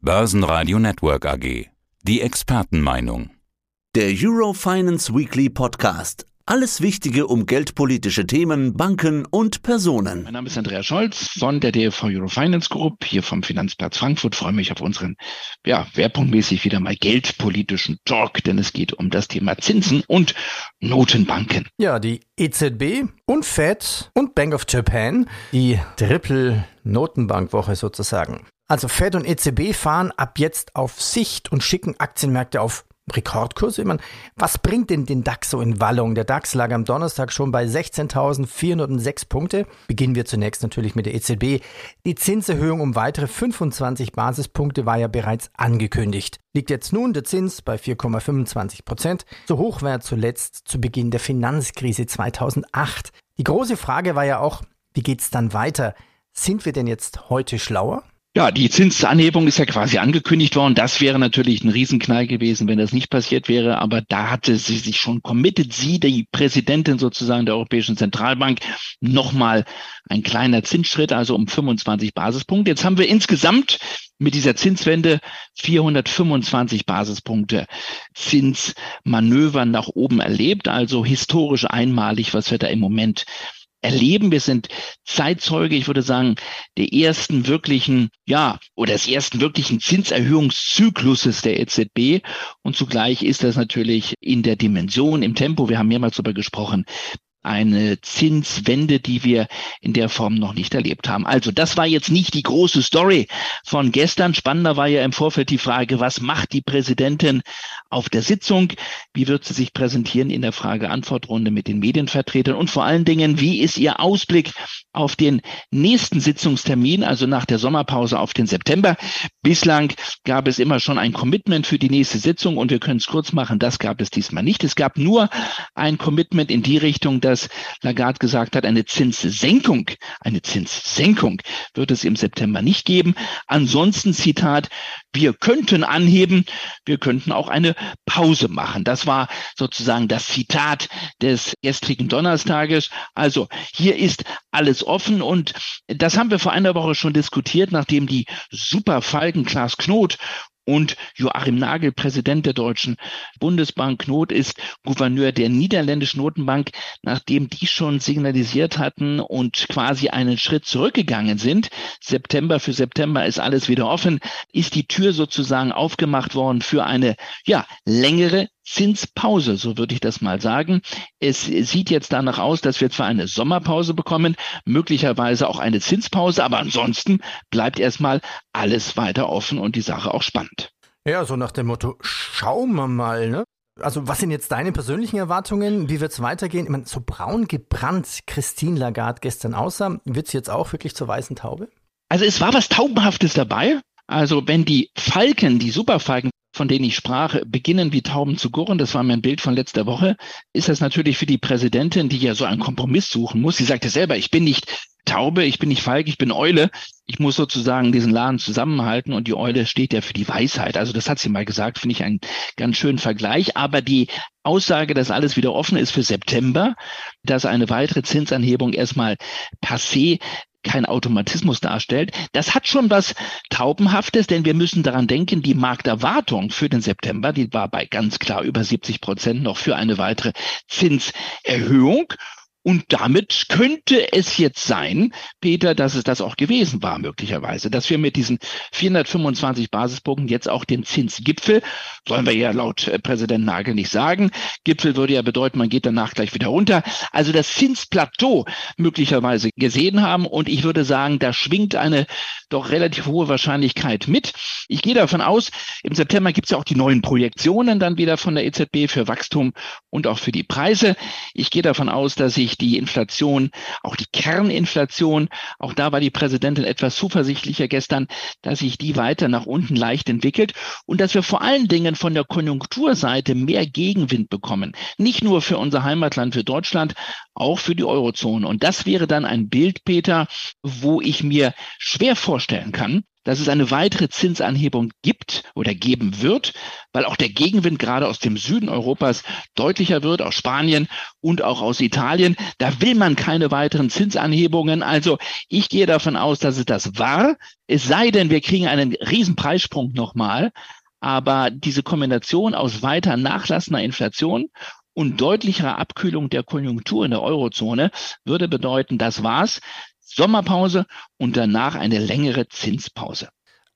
Börsenradio Network AG. Die Expertenmeinung. Der Eurofinance Weekly Podcast. Alles Wichtige um geldpolitische Themen, Banken und Personen. Mein Name ist Andreas Scholz von der DFV Eurofinance Group, hier vom Finanzplatz Frankfurt. freue mich auf unseren, ja, schwerpunktmäßig wieder mal geldpolitischen Talk, denn es geht um das Thema Zinsen und Notenbanken. Ja, die EZB und Fed und Bank of Japan, die Triple-Notenbankwoche sozusagen. Also Fed und EZB fahren ab jetzt auf Sicht und schicken Aktienmärkte auf Rekordkurse. Ich meine, was bringt denn den DAX so in Wallung? Der DAX lag am Donnerstag schon bei 16.406 Punkte. Beginnen wir zunächst natürlich mit der EZB. Die Zinserhöhung um weitere 25 Basispunkte war ja bereits angekündigt. Liegt jetzt nun der Zins bei 4,25 Prozent. So hoch war er zuletzt zu Beginn der Finanzkrise 2008. Die große Frage war ja auch, wie geht's dann weiter? Sind wir denn jetzt heute schlauer? Ja, die Zinsanhebung ist ja quasi angekündigt worden. Das wäre natürlich ein Riesenknall gewesen, wenn das nicht passiert wäre. Aber da hatte sie sich schon committed, sie, die Präsidentin sozusagen der Europäischen Zentralbank, nochmal ein kleiner Zinsschritt, also um 25 Basispunkte. Jetzt haben wir insgesamt mit dieser Zinswende 425 Basispunkte Zinsmanöver nach oben erlebt. Also historisch einmalig, was wir da im Moment erleben. Wir sind Zeitzeuge, ich würde sagen, der ersten wirklichen, ja, oder des ersten wirklichen Zinserhöhungszykluses der EZB. Und zugleich ist das natürlich in der Dimension, im Tempo, wir haben mehrmals darüber gesprochen, eine Zinswende, die wir in der Form noch nicht erlebt haben. Also das war jetzt nicht die große Story von gestern. Spannender war ja im Vorfeld die Frage, was macht die Präsidentin auf der Sitzung? Wie wird sie sich präsentieren in der Frage-Antwort-Runde mit den Medienvertretern? Und vor allen Dingen, wie ist ihr Ausblick auf den nächsten Sitzungstermin, also nach der Sommerpause auf den September? Bislang gab es immer schon ein Commitment für die nächste Sitzung und wir können es kurz machen, das gab es diesmal nicht. Es gab nur ein Commitment in die Richtung, dass Lagarde gesagt hat, eine Zinssenkung, eine Zinssenkung wird es im September nicht geben. Ansonsten, Zitat, wir könnten anheben, wir könnten auch eine Pause machen. Das war sozusagen das Zitat des gestrigen Donnerstages. Also hier ist alles offen und das haben wir vor einer Woche schon diskutiert, nachdem die Superfalken Klaas Knot und Joachim Nagel, Präsident der Deutschen Bundesbank. Not ist Gouverneur der niederländischen Notenbank, nachdem die schon signalisiert hatten und quasi einen Schritt zurückgegangen sind. September für September ist alles wieder offen, ist die Tür sozusagen aufgemacht worden für eine, ja, längere Zinspause, so würde ich das mal sagen. Es sieht jetzt danach aus, dass wir zwar eine Sommerpause bekommen, möglicherweise auch eine Zinspause, aber ansonsten bleibt erstmal alles weiter offen und die Sache auch spannend. Ja, so nach dem Motto, schauen wir mal, ne? Also, was sind jetzt deine persönlichen Erwartungen? Wie wird es weitergehen? Ich meine, so braun gebrannt Christine Lagarde gestern aussah, wird sie jetzt auch wirklich zur weißen Taube? Also, es war was Taubenhaftes dabei. Also, wenn die Falken, die Superfalken von denen ich sprach, beginnen wie Tauben zu gurren, das war mein Bild von letzter Woche, ist das natürlich für die Präsidentin, die ja so einen Kompromiss suchen muss. Sie sagte selber, ich bin nicht Taube, ich bin nicht Falk, ich bin Eule. Ich muss sozusagen diesen Laden zusammenhalten und die Eule steht ja für die Weisheit. Also das hat sie mal gesagt, finde ich einen ganz schönen Vergleich. Aber die Aussage, dass alles wieder offen ist für September, dass eine weitere Zinsanhebung erstmal passé kein Automatismus darstellt. Das hat schon was Taubenhaftes, denn wir müssen daran denken, die Markterwartung für den September, die war bei ganz klar über 70 Prozent noch für eine weitere Zinserhöhung. Und damit könnte es jetzt sein, Peter, dass es das auch gewesen war, möglicherweise, dass wir mit diesen 425 Basispunkten jetzt auch den Zinsgipfel, sollen wir ja laut äh, Präsident Nagel nicht sagen, Gipfel würde ja bedeuten, man geht danach gleich wieder runter, also das Zinsplateau möglicherweise gesehen haben. Und ich würde sagen, da schwingt eine doch relativ hohe Wahrscheinlichkeit mit. Ich gehe davon aus, im September gibt es ja auch die neuen Projektionen dann wieder von der EZB für Wachstum und auch für die Preise. Ich gehe davon aus, dass sich die Inflation, auch die Kerninflation, auch da war die Präsidentin etwas zuversichtlicher gestern, dass sich die weiter nach unten leicht entwickelt und dass wir vor allen Dingen von der Konjunkturseite mehr Gegenwind bekommen. Nicht nur für unser Heimatland, für Deutschland, auch für die Eurozone. Und das wäre dann ein Bild, Peter, wo ich mir schwer vorstellen kann, dass es eine weitere Zinsanhebung gibt oder geben wird, weil auch der Gegenwind gerade aus dem Süden Europas deutlicher wird, aus Spanien und auch aus Italien. Da will man keine weiteren Zinsanhebungen. Also ich gehe davon aus, dass es das war. Es sei denn, wir kriegen einen riesen Preissprung nochmal. Aber diese Kombination aus weiter nachlassender Inflation und deutlicherer Abkühlung der Konjunktur in der Eurozone würde bedeuten, das war's. Sommerpause und danach eine längere Zinspause.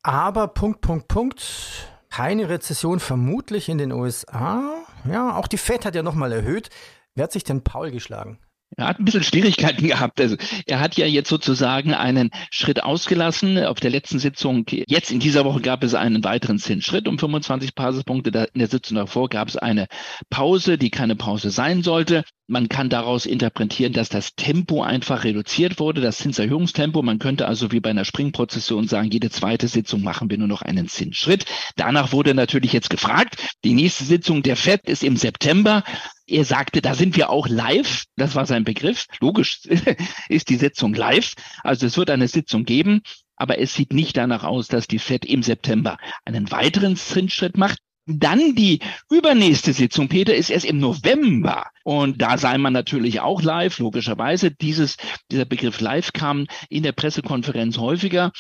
Aber Punkt, Punkt, Punkt. Keine Rezession vermutlich in den USA. Ja, auch die Fed hat ja nochmal erhöht. Wer hat sich denn Paul geschlagen? Er hat ein bisschen Schwierigkeiten gehabt. Also er hat ja jetzt sozusagen einen Schritt ausgelassen. Auf der letzten Sitzung, jetzt in dieser Woche gab es einen weiteren Zinsschritt um 25 Basispunkte. In der Sitzung davor gab es eine Pause, die keine Pause sein sollte. Man kann daraus interpretieren, dass das Tempo einfach reduziert wurde, das Zinserhöhungstempo. Man könnte also wie bei einer Springprozession sagen, jede zweite Sitzung machen wir nur noch einen Zinsschritt. Danach wurde natürlich jetzt gefragt. Die nächste Sitzung der FED ist im September. Er sagte, da sind wir auch live. Das war sein Begriff. Logisch ist die Sitzung live. Also es wird eine Sitzung geben. Aber es sieht nicht danach aus, dass die FED im September einen weiteren Zinsschritt macht. Dann die übernächste Sitzung, Peter, ist erst im November. Und da sei man natürlich auch live, logischerweise. Dieses, dieser Begriff live kam in der Pressekonferenz häufiger.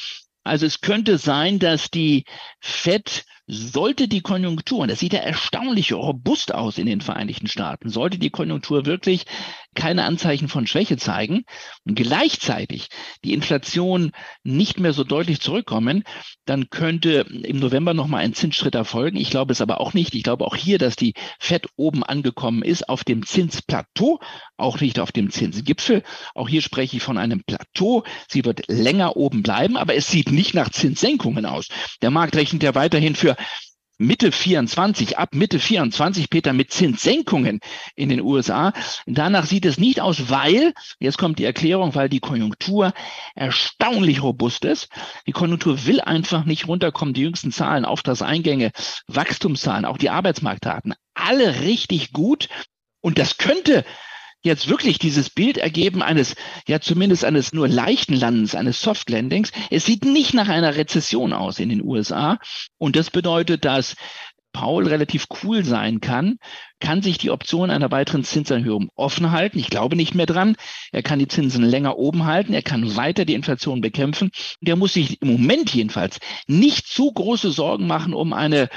Also es könnte sein, dass die FED sollte die Konjunktur, und das sieht ja erstaunlich robust aus in den Vereinigten Staaten, sollte die Konjunktur wirklich keine Anzeichen von Schwäche zeigen und gleichzeitig die Inflation nicht mehr so deutlich zurückkommen, dann könnte im November nochmal ein Zinsschritt erfolgen. Ich glaube es aber auch nicht. Ich glaube auch hier, dass die FED oben angekommen ist auf dem Zinsplateau, auch nicht auf dem Zinsgipfel. Auch hier spreche ich von einem Plateau. Sie wird länger oben bleiben, aber es sieht nicht nach Zinssenkungen aus. Der Markt rechnet ja weiterhin für Mitte 24, ab Mitte 24, Peter, mit Zinssenkungen in den USA. Danach sieht es nicht aus, weil, jetzt kommt die Erklärung, weil die Konjunktur erstaunlich robust ist. Die Konjunktur will einfach nicht runterkommen. Die jüngsten Zahlen, Auftragseingänge, Wachstumszahlen, auch die Arbeitsmarktdaten, alle richtig gut. Und das könnte jetzt wirklich dieses Bild ergeben eines, ja zumindest eines nur leichten Landens, eines Soft Landings. Es sieht nicht nach einer Rezession aus in den USA. Und das bedeutet, dass Paul relativ cool sein kann, kann sich die Option einer weiteren Zinserhöhung offen halten. Ich glaube nicht mehr dran. Er kann die Zinsen länger oben halten. Er kann weiter die Inflation bekämpfen. Der muss sich im Moment jedenfalls nicht zu große Sorgen machen um eine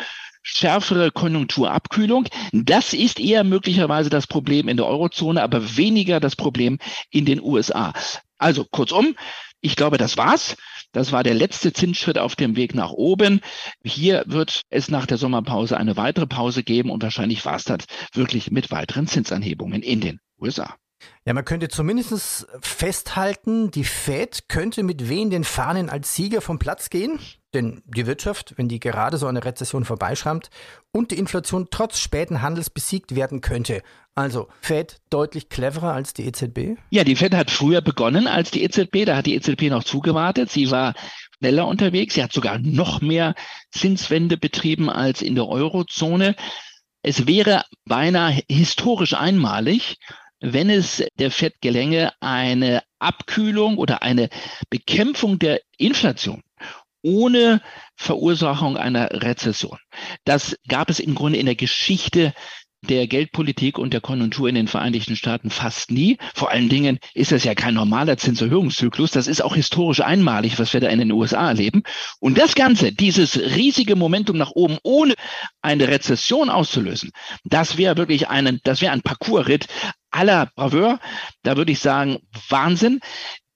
schärfere Konjunkturabkühlung. Das ist eher möglicherweise das Problem in der Eurozone, aber weniger das Problem in den USA. Also kurzum, ich glaube, das war's. Das war der letzte Zinsschritt auf dem Weg nach oben. Hier wird es nach der Sommerpause eine weitere Pause geben und wahrscheinlich war es das wirklich mit weiteren Zinsanhebungen in den USA. Ja, man könnte zumindest festhalten, die Fed könnte mit wen den Fahnen als Sieger vom Platz gehen. Denn die Wirtschaft, wenn die gerade so eine Rezession vorbeischrammt und die Inflation trotz späten Handels besiegt werden könnte. Also Fed deutlich cleverer als die EZB? Ja, die Fed hat früher begonnen als die EZB. Da hat die EZB noch zugewartet. Sie war schneller unterwegs. Sie hat sogar noch mehr Zinswende betrieben als in der Eurozone. Es wäre beinahe historisch einmalig, wenn es der Fed gelänge, eine Abkühlung oder eine Bekämpfung der Inflation ohne Verursachung einer Rezession. Das gab es im Grunde in der Geschichte der Geldpolitik und der Konjunktur in den Vereinigten Staaten fast nie. Vor allen Dingen ist das ja kein normaler Zinserhöhungszyklus. Das ist auch historisch einmalig, was wir da in den USA erleben. Und das Ganze, dieses riesige Momentum nach oben, ohne eine Rezession auszulösen, das wäre wirklich einen, das wäre ein Parcoursritt aller Braveur. Da würde ich sagen, Wahnsinn.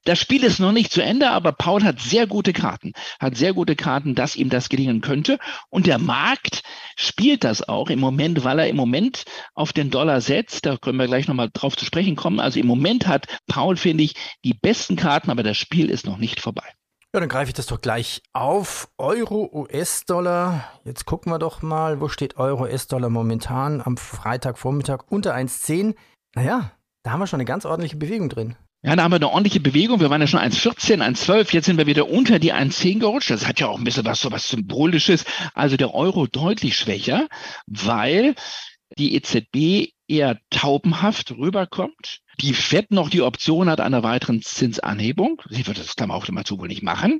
Das Spiel ist noch nicht zu Ende, aber Paul hat sehr gute Karten, hat sehr gute Karten, dass ihm das gelingen könnte. Und der Markt spielt das auch im Moment, weil er im Moment auf den Dollar setzt. Da können wir gleich nochmal drauf zu sprechen kommen. Also im Moment hat Paul, finde ich, die besten Karten, aber das Spiel ist noch nicht vorbei. Ja, dann greife ich das doch gleich auf. Euro, US-Dollar. Jetzt gucken wir doch mal, wo steht Euro, US-Dollar momentan am Freitagvormittag unter 1,10. Naja, da haben wir schon eine ganz ordentliche Bewegung drin. Ja, da haben wir eine ordentliche Bewegung. Wir waren ja schon 1,14, 1,12. Jetzt sind wir wieder unter die 1,10 gerutscht. Das hat ja auch ein bisschen was, so was Symbolisches. Also der Euro deutlich schwächer, weil die EZB eher taubenhaft rüberkommt. Die FED noch die Option hat einer weiteren Zinsanhebung. Sie wird das Klammer auf immer zu wohl nicht machen.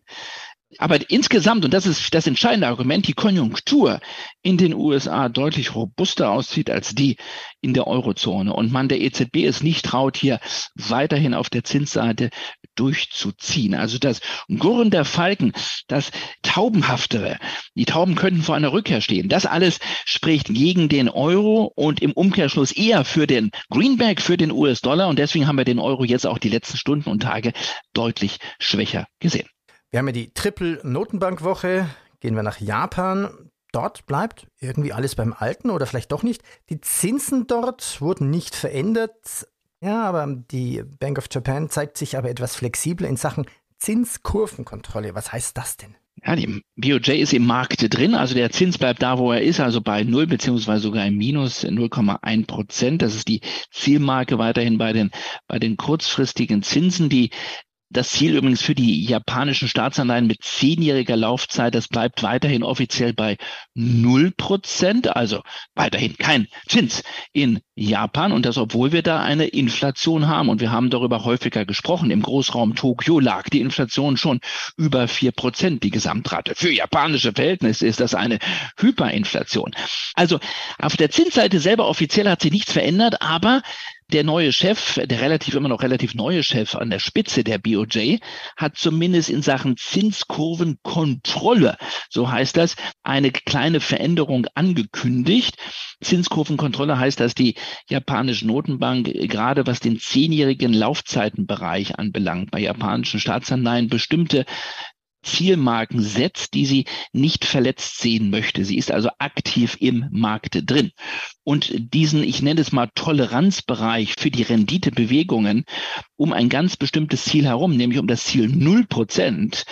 Aber insgesamt, und das ist das entscheidende Argument, die Konjunktur in den USA deutlich robuster aussieht als die in der Eurozone und man der EZB es nicht traut, hier weiterhin auf der Zinsseite durchzuziehen. Also das Gurren der Falken, das Taubenhaftere, die Tauben könnten vor einer Rückkehr stehen. Das alles spricht gegen den Euro und im Umkehrschluss eher für den Greenback, für den US-Dollar. Und deswegen haben wir den Euro jetzt auch die letzten Stunden und Tage deutlich schwächer gesehen. Wir haben ja die Triple-Notenbankwoche. Gehen wir nach Japan. Dort bleibt irgendwie alles beim Alten oder vielleicht doch nicht. Die Zinsen dort wurden nicht verändert. Ja, aber die Bank of Japan zeigt sich aber etwas flexibler in Sachen Zinskurvenkontrolle. Was heißt das denn? Ja, die BOJ ist im Markt drin, also der Zins bleibt da, wo er ist, also bei 0 beziehungsweise sogar im Minus 0,1 Prozent. Das ist die Zielmarke weiterhin bei den, bei den kurzfristigen Zinsen. Die das Ziel übrigens für die japanischen Staatsanleihen mit zehnjähriger Laufzeit, das bleibt weiterhin offiziell bei null Prozent, also weiterhin kein Zins in Japan und das, obwohl wir da eine Inflation haben und wir haben darüber häufiger gesprochen. Im Großraum Tokio lag die Inflation schon über vier Prozent, die Gesamtrate. Für japanische Verhältnisse ist das eine Hyperinflation. Also auf der Zinsseite selber offiziell hat sich nichts verändert, aber der neue Chef, der relativ immer noch relativ neue Chef an der Spitze der BOJ, hat zumindest in Sachen Zinskurvenkontrolle, so heißt das, eine kleine Veränderung angekündigt. Zinskurvenkontrolle heißt, dass die japanische Notenbank gerade was den zehnjährigen Laufzeitenbereich anbelangt, bei japanischen Staatsanleihen bestimmte Zielmarken setzt, die sie nicht verletzt sehen möchte. Sie ist also aktiv im Markt drin. Und diesen, ich nenne es mal Toleranzbereich für die Renditebewegungen um ein ganz bestimmtes Ziel herum, nämlich um das Ziel null Prozent,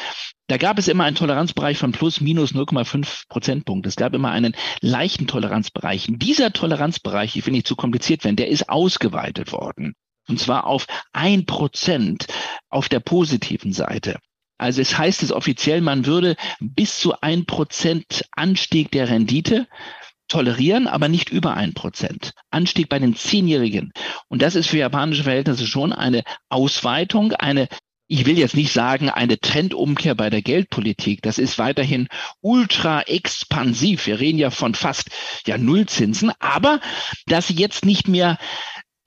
da gab es immer einen Toleranzbereich von plus minus 0,5 Prozentpunkte. Es gab immer einen leichten Toleranzbereich. Dieser Toleranzbereich, ich finde ich zu kompliziert werden, der ist ausgeweitet worden. Und zwar auf ein Prozent auf der positiven Seite. Also es heißt es offiziell, man würde bis zu ein Prozent Anstieg der Rendite tolerieren, aber nicht über ein Prozent. Anstieg bei den Zehnjährigen. Und das ist für japanische Verhältnisse schon eine Ausweitung, eine ich will jetzt nicht sagen, eine Trendumkehr bei der Geldpolitik. Das ist weiterhin ultra expansiv. Wir reden ja von fast ja Nullzinsen, aber dass sie jetzt nicht mehr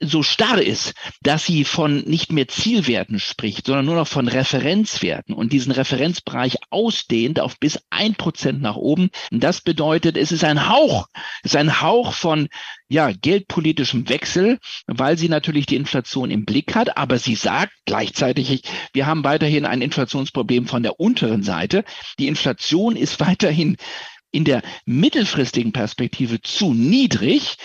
so starr ist, dass sie von nicht mehr Zielwerten spricht, sondern nur noch von Referenzwerten und diesen Referenzbereich ausdehnt auf bis ein Prozent nach oben. Das bedeutet, es ist ein Hauch, es ist ein Hauch von ja, geldpolitischem Wechsel, weil sie natürlich die Inflation im Blick hat, aber sie sagt gleichzeitig, wir haben weiterhin ein Inflationsproblem von der unteren Seite. Die Inflation ist weiterhin in der mittelfristigen Perspektive zu niedrig.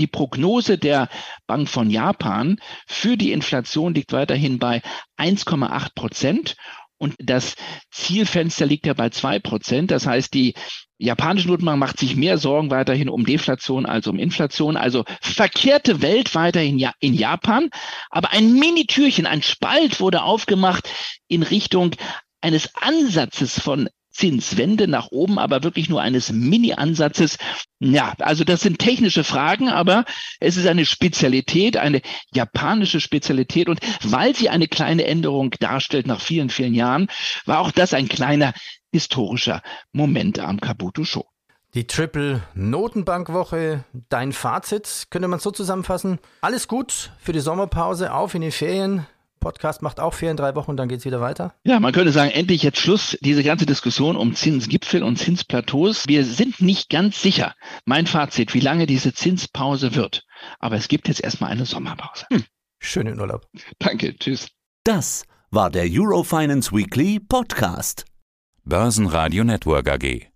Die Prognose der Bank von Japan für die Inflation liegt weiterhin bei 1,8 Prozent. Und das Zielfenster liegt ja bei zwei Prozent. Das heißt, die japanische Notenbank macht sich mehr Sorgen weiterhin um Deflation als um Inflation. Also verkehrte Welt weiterhin in Japan. Aber ein Mini-Türchen, ein Spalt wurde aufgemacht in Richtung eines Ansatzes von Zinswende nach oben, aber wirklich nur eines Mini-Ansatzes. Ja, also das sind technische Fragen, aber es ist eine Spezialität, eine japanische Spezialität. Und weil sie eine kleine Änderung darstellt nach vielen, vielen Jahren, war auch das ein kleiner historischer Moment am Kabuto Show. Die Triple Notenbankwoche, dein Fazit, könnte man so zusammenfassen. Alles gut für die Sommerpause, auf in die Ferien. Podcast macht auch Ferien drei Wochen und dann geht es wieder weiter? Ja, man könnte sagen, endlich jetzt Schluss, diese ganze Diskussion um Zinsgipfel und Zinsplateaus. Wir sind nicht ganz sicher, mein Fazit, wie lange diese Zinspause wird. Aber es gibt jetzt erstmal eine Sommerpause. Hm. Schönen Urlaub. Danke, tschüss. Das war der Eurofinance Weekly Podcast. Börsenradio Network AG.